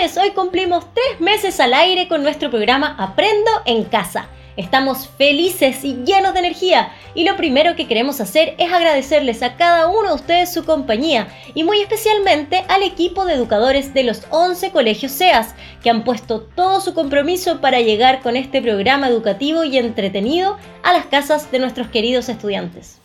hoy cumplimos tres meses al aire con nuestro programa Aprendo en Casa. Estamos felices y llenos de energía y lo primero que queremos hacer es agradecerles a cada uno de ustedes su compañía y muy especialmente al equipo de educadores de los 11 colegios SEAS que han puesto todo su compromiso para llegar con este programa educativo y entretenido a las casas de nuestros queridos estudiantes.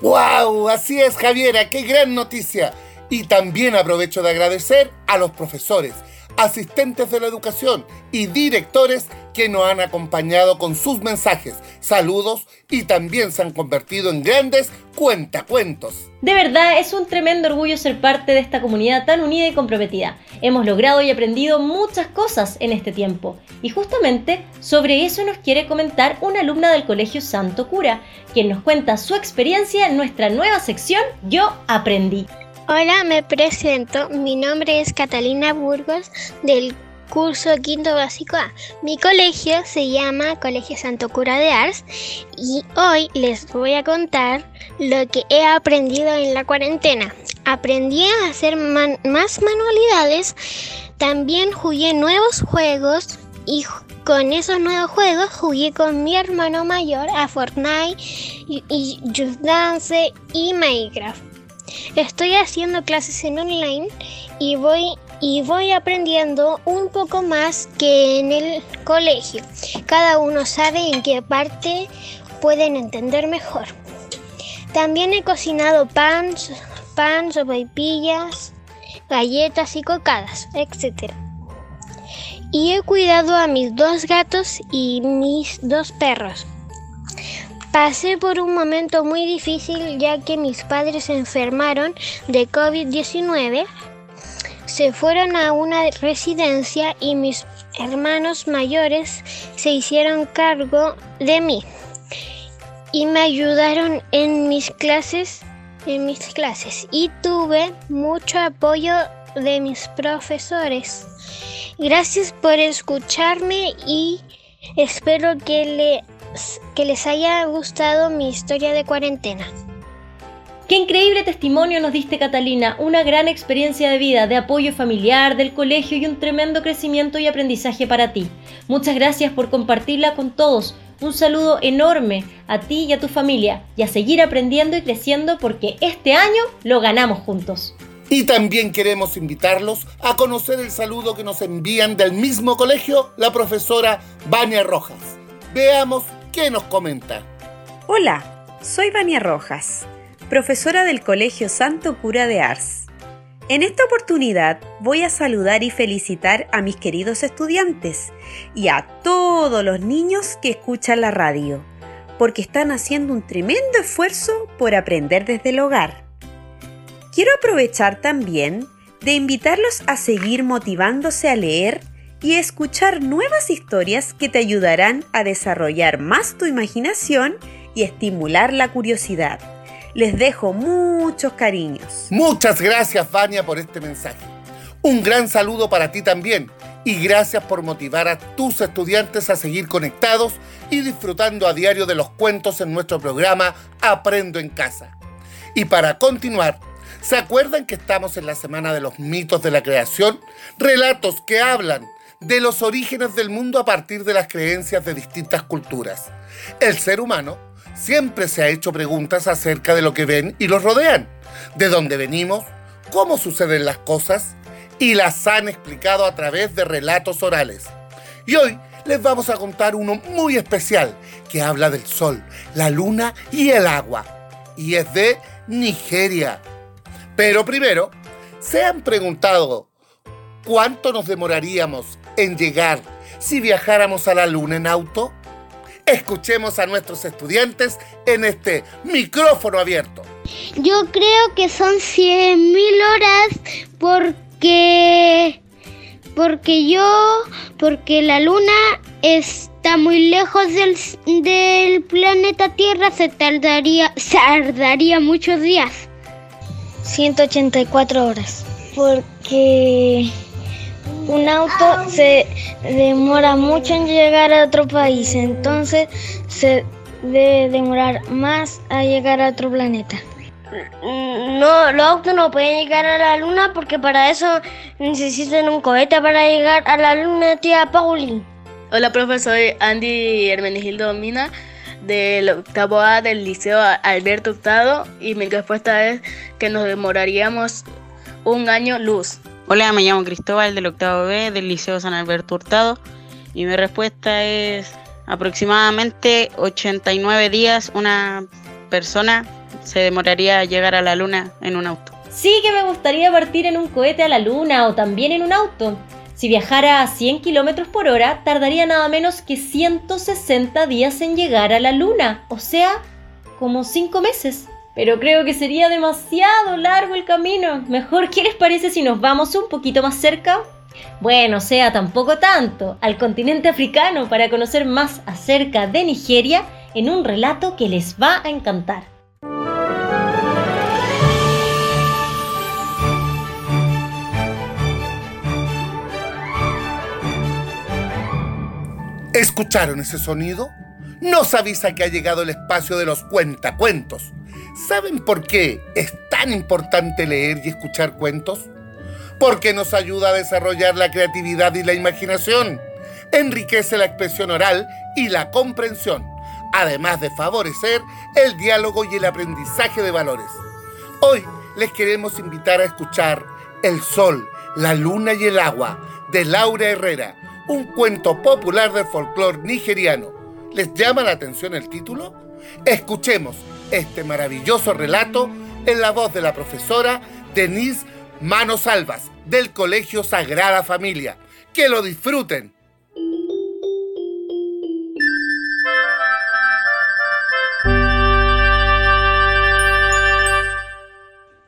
¡Wow! Así es, Javiera, qué gran noticia. Y también aprovecho de agradecer a los profesores, asistentes de la educación y directores que nos han acompañado con sus mensajes, saludos y también se han convertido en grandes cuentacuentos. De verdad es un tremendo orgullo ser parte de esta comunidad tan unida y comprometida. Hemos logrado y aprendido muchas cosas en este tiempo y justamente sobre eso nos quiere comentar una alumna del Colegio Santo Cura, quien nos cuenta su experiencia en nuestra nueva sección Yo aprendí. Hola, me presento. Mi nombre es Catalina Burgos del curso quinto básico A. Mi colegio se llama Colegio Santo Cura de Ars y hoy les voy a contar lo que he aprendido en la cuarentena. Aprendí a hacer más manualidades, también jugué nuevos juegos y con esos nuevos juegos jugué con mi hermano mayor a Fortnite y, y Just Dance y Minecraft. Estoy haciendo clases en online y voy y voy aprendiendo un poco más que en el colegio. Cada uno sabe en qué parte pueden entender mejor. También he cocinado pan, pan, sopaipillas, galletas y cocadas, etc. Y he cuidado a mis dos gatos y mis dos perros. Pasé por un momento muy difícil ya que mis padres se enfermaron de COVID-19, se fueron a una residencia y mis hermanos mayores se hicieron cargo de mí y me ayudaron en mis clases, en mis clases y tuve mucho apoyo de mis profesores. Gracias por escucharme y espero que le que les haya gustado mi historia de cuarentena. Qué increíble testimonio nos diste Catalina, una gran experiencia de vida, de apoyo familiar, del colegio y un tremendo crecimiento y aprendizaje para ti. Muchas gracias por compartirla con todos. Un saludo enorme a ti y a tu familia y a seguir aprendiendo y creciendo porque este año lo ganamos juntos. Y también queremos invitarlos a conocer el saludo que nos envían del mismo colegio la profesora Vania Rojas. Veamos ¿Qué nos comenta? Hola, soy Vania Rojas, profesora del Colegio Santo Cura de Ars. En esta oportunidad voy a saludar y felicitar a mis queridos estudiantes y a todos los niños que escuchan la radio, porque están haciendo un tremendo esfuerzo por aprender desde el hogar. Quiero aprovechar también de invitarlos a seguir motivándose a leer y escuchar nuevas historias que te ayudarán a desarrollar más tu imaginación y estimular la curiosidad. Les dejo muchos cariños. Muchas gracias, Vania, por este mensaje. Un gran saludo para ti también y gracias por motivar a tus estudiantes a seguir conectados y disfrutando a diario de los cuentos en nuestro programa Aprendo en Casa. Y para continuar, ¿se acuerdan que estamos en la Semana de los Mitos de la Creación? Relatos que hablan de los orígenes del mundo a partir de las creencias de distintas culturas. El ser humano siempre se ha hecho preguntas acerca de lo que ven y los rodean, de dónde venimos, cómo suceden las cosas, y las han explicado a través de relatos orales. Y hoy les vamos a contar uno muy especial que habla del sol, la luna y el agua. Y es de Nigeria. Pero primero, ¿se han preguntado cuánto nos demoraríamos en llegar si viajáramos a la luna en auto? Escuchemos a nuestros estudiantes en este micrófono abierto. Yo creo que son 100.000 horas porque porque yo porque la luna está muy lejos del, del planeta Tierra se tardaría se tardaría muchos días. 184 horas. Porque un auto se demora mucho en llegar a otro país, entonces se debe demorar más a llegar a otro planeta. No, los autos no pueden llegar a la luna porque para eso necesitan un cohete para llegar a la luna, tía Paulín. Hola, profesor soy Andy Hermenegildo Mina del octavo A del Liceo Alberto Hurtado y mi respuesta es que nos demoraríamos un año luz. Hola, me llamo Cristóbal del octavo B del Liceo San Alberto Hurtado y mi respuesta es aproximadamente 89 días una persona se demoraría llegar a la luna en un auto. Sí que me gustaría partir en un cohete a la luna o también en un auto. Si viajara a 100 km por hora, tardaría nada menos que 160 días en llegar a la luna, o sea, como 5 meses. Pero creo que sería demasiado largo el camino. Mejor, ¿qué les parece si nos vamos un poquito más cerca? Bueno, sea tampoco tanto, al continente africano para conocer más acerca de Nigeria en un relato que les va a encantar. ¿Escucharon ese sonido? Nos avisa que ha llegado el espacio de los cuentacuentos. ¿Saben por qué es tan importante leer y escuchar cuentos? Porque nos ayuda a desarrollar la creatividad y la imaginación, enriquece la expresión oral y la comprensión, además de favorecer el diálogo y el aprendizaje de valores. Hoy les queremos invitar a escuchar El Sol, la Luna y el Agua de Laura Herrera un cuento popular del folclore nigeriano. ¿Les llama la atención el título? Escuchemos este maravilloso relato en la voz de la profesora Denise Manos Albas del Colegio Sagrada Familia. Que lo disfruten.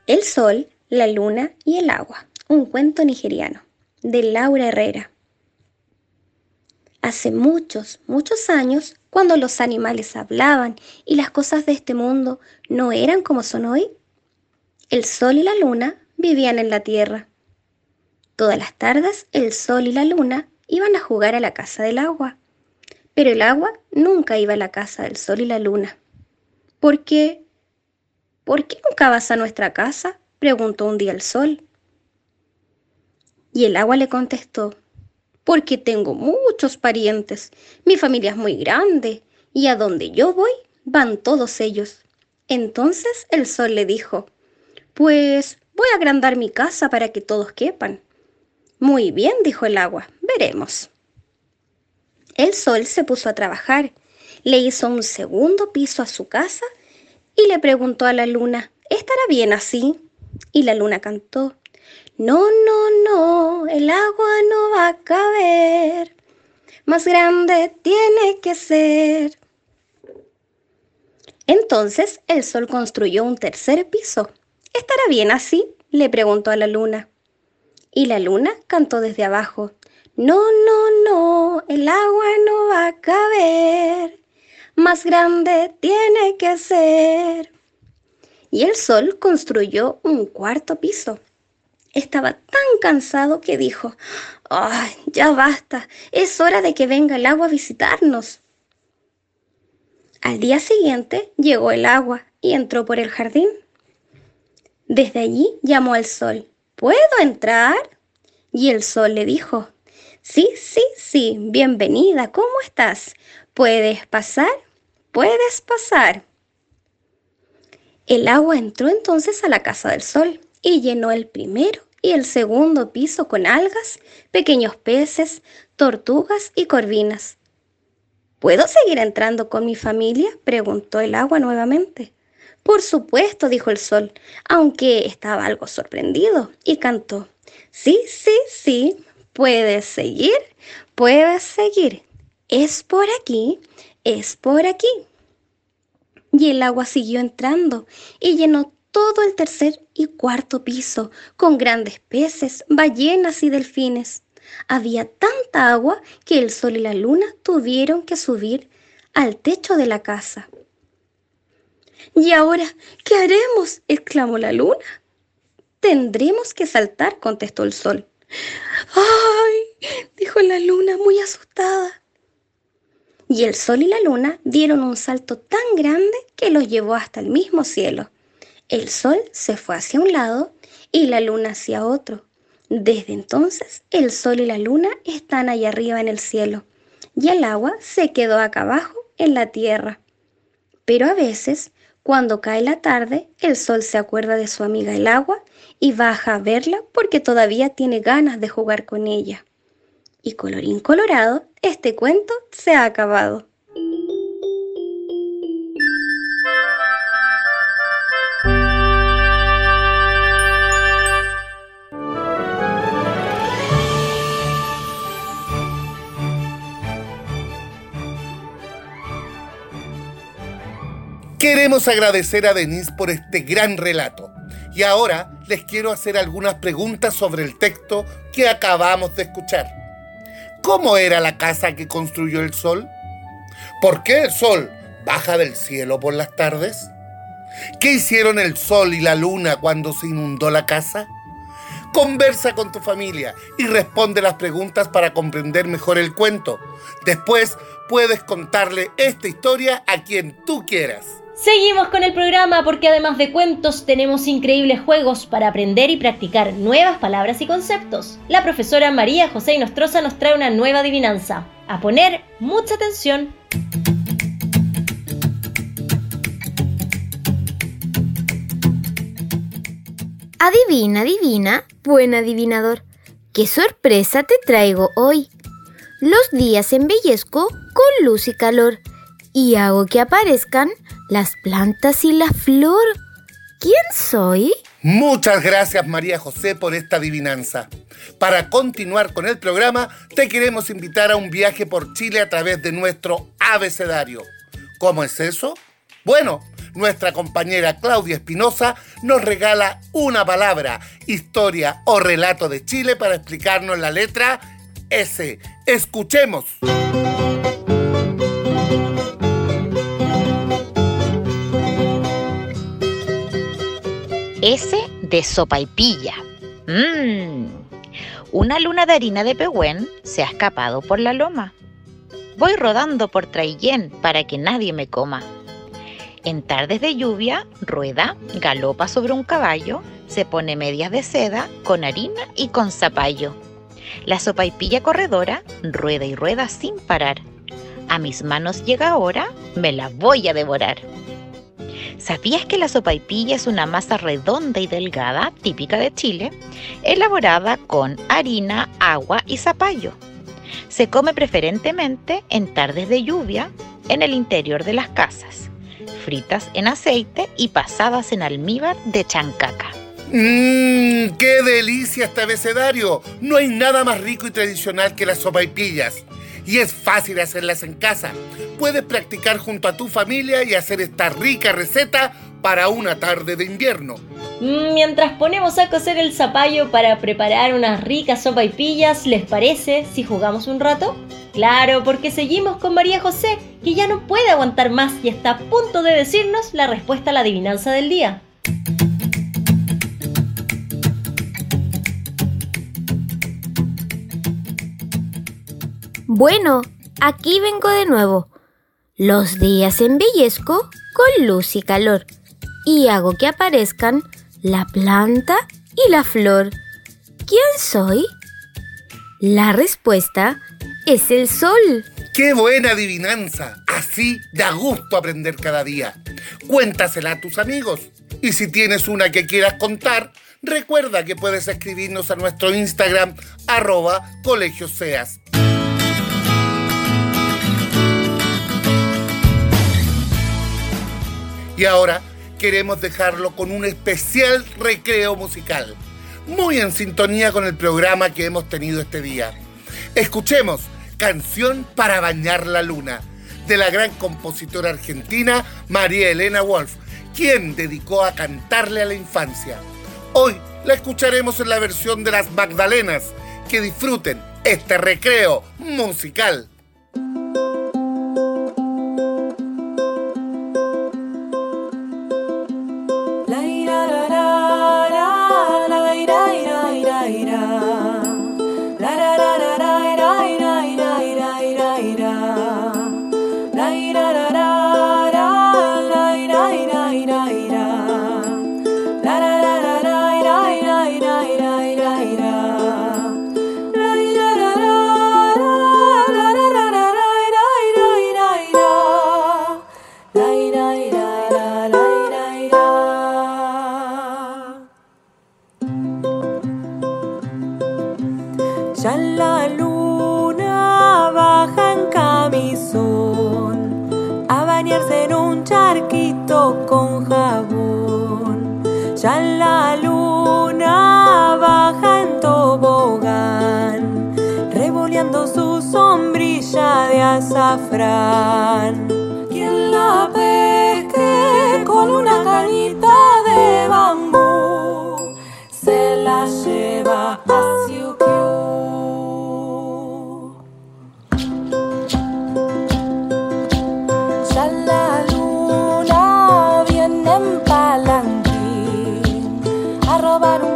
El sol, la luna y el agua. Un cuento nigeriano de Laura Herrera hace muchos, muchos años, cuando los animales hablaban y las cosas de este mundo no eran como son hoy, el sol y la luna vivían en la tierra. Todas las tardes el sol y la luna iban a jugar a la casa del agua, pero el agua nunca iba a la casa del sol y la luna. ¿Por qué? ¿Por qué nunca vas a nuestra casa? preguntó un día el sol. Y el agua le contestó, porque tengo muchos parientes. Mi familia es muy grande y a donde yo voy van todos ellos. Entonces el sol le dijo, pues voy a agrandar mi casa para que todos quepan. Muy bien, dijo el agua, veremos. El sol se puso a trabajar, le hizo un segundo piso a su casa y le preguntó a la luna, ¿estará bien así? Y la luna cantó, no, no, no, el agua no va a caber. Más grande tiene que ser. Entonces el sol construyó un tercer piso. ¿Estará bien así? le preguntó a la luna. Y la luna cantó desde abajo. No, no, no, el agua no va a caber. Más grande tiene que ser. Y el sol construyó un cuarto piso. Estaba tan cansado que dijo, ¡ay, ya basta! Es hora de que venga el agua a visitarnos. Al día siguiente llegó el agua y entró por el jardín. Desde allí llamó al sol, ¿puedo entrar? Y el sol le dijo, sí, sí, sí, bienvenida, ¿cómo estás? ¿Puedes pasar? Puedes pasar. El agua entró entonces a la casa del sol y llenó el primero y el segundo piso con algas, pequeños peces, tortugas y corvinas. ¿Puedo seguir entrando con mi familia? preguntó el agua nuevamente. Por supuesto, dijo el sol, aunque estaba algo sorprendido, y cantó. Sí, sí, sí, puedes seguir, puedes seguir. Es por aquí, es por aquí. Y el agua siguió entrando y llenó todo el tercer y cuarto piso, con grandes peces, ballenas y delfines. Había tanta agua que el sol y la luna tuvieron que subir al techo de la casa. ¿Y ahora qué haremos? exclamó la luna. Tendremos que saltar, contestó el sol. ¡Ay! dijo la luna muy asustada. Y el sol y la luna dieron un salto tan grande que los llevó hasta el mismo cielo. El sol se fue hacia un lado y la luna hacia otro. Desde entonces, el sol y la luna están allá arriba en el cielo y el agua se quedó acá abajo en la tierra. Pero a veces, cuando cae la tarde, el sol se acuerda de su amiga el agua y baja a verla porque todavía tiene ganas de jugar con ella. Y colorín colorado, este cuento se ha acabado. Queremos agradecer a Denise por este gran relato. Y ahora les quiero hacer algunas preguntas sobre el texto que acabamos de escuchar. ¿Cómo era la casa que construyó el sol? ¿Por qué el sol baja del cielo por las tardes? ¿Qué hicieron el sol y la luna cuando se inundó la casa? Conversa con tu familia y responde las preguntas para comprender mejor el cuento. Después puedes contarle esta historia a quien tú quieras. Seguimos con el programa porque además de cuentos tenemos increíbles juegos para aprender y practicar nuevas palabras y conceptos. La profesora María José Inostroza nos trae una nueva adivinanza. A poner mucha atención. Adivina, adivina, buen adivinador. ¿Qué sorpresa te traigo hoy? Los días embellezco con luz y calor y hago que aparezcan las plantas y la flor. ¿Quién soy? Muchas gracias María José por esta adivinanza. Para continuar con el programa, te queremos invitar a un viaje por Chile a través de nuestro abecedario. ¿Cómo es eso? Bueno, nuestra compañera Claudia Espinosa nos regala una palabra, historia o relato de Chile para explicarnos la letra S. Escuchemos. S de sopa y pilla. Mmm. Una luna de harina de pehuen se ha escapado por la loma. Voy rodando por Traillén para que nadie me coma. En tardes de lluvia, rueda, galopa sobre un caballo, se pone medias de seda con harina y con zapallo. La sopaipilla corredora rueda y rueda sin parar. A mis manos llega ahora, me la voy a devorar. ¿Sabías que la sopaipilla es una masa redonda y delgada, típica de Chile, elaborada con harina, agua y zapallo? Se come preferentemente en tardes de lluvia en el interior de las casas, fritas en aceite y pasadas en almíbar de chancaca. ¡Mmm! ¡Qué delicia este abecedario! No hay nada más rico y tradicional que las sopaipillas y es fácil hacerlas en casa. Puedes practicar junto a tu familia y hacer esta rica receta para una tarde de invierno. Mientras ponemos a cocer el zapallo para preparar unas ricas sopa y pillas, ¿les parece si jugamos un rato? Claro, porque seguimos con María José, que ya no puede aguantar más y está a punto de decirnos la respuesta a la adivinanza del día. Bueno, aquí vengo de nuevo. Los días embellezco con luz y calor y hago que aparezcan la planta y la flor. ¿Quién soy? La respuesta es el sol. ¡Qué buena adivinanza! Así da gusto aprender cada día. Cuéntasela a tus amigos. Y si tienes una que quieras contar, recuerda que puedes escribirnos a nuestro Instagram arroba colegioseas. Y ahora queremos dejarlo con un especial recreo musical, muy en sintonía con el programa que hemos tenido este día. Escuchemos Canción para bañar la luna, de la gran compositora argentina María Elena Wolf, quien dedicó a cantarle a la infancia. Hoy la escucharemos en la versión de las Magdalenas. Que disfruten este recreo musical. Azafrán. Quien la pesque con una cañita de bambú se la lleva a Siukiu. Ya la luna viene en palanquín a robar un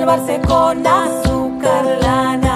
empolvarse con azúcar la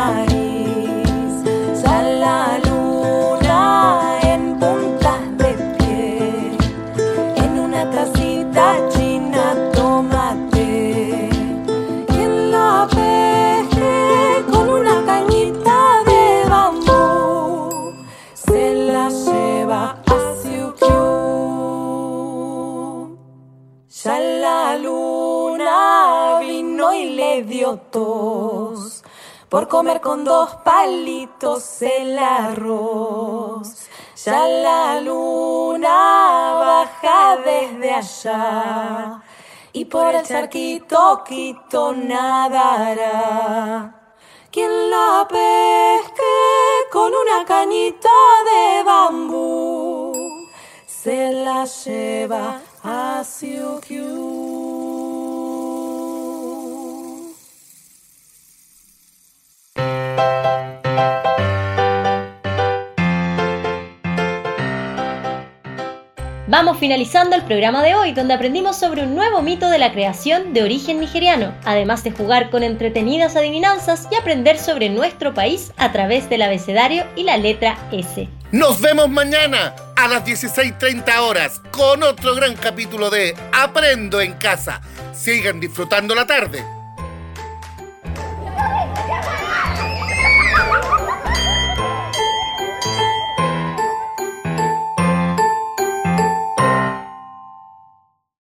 por comer con dos palitos el arroz. Ya la luna baja desde allá y por el charquito quito nadará. Quien la pesque con una cañita de bambú se la lleva a Siukiu. Vamos finalizando el programa de hoy, donde aprendimos sobre un nuevo mito de la creación de origen nigeriano, además de jugar con entretenidas adivinanzas y aprender sobre nuestro país a través del abecedario y la letra S. Nos vemos mañana a las 16.30 horas con otro gran capítulo de Aprendo en casa. Sigan disfrutando la tarde.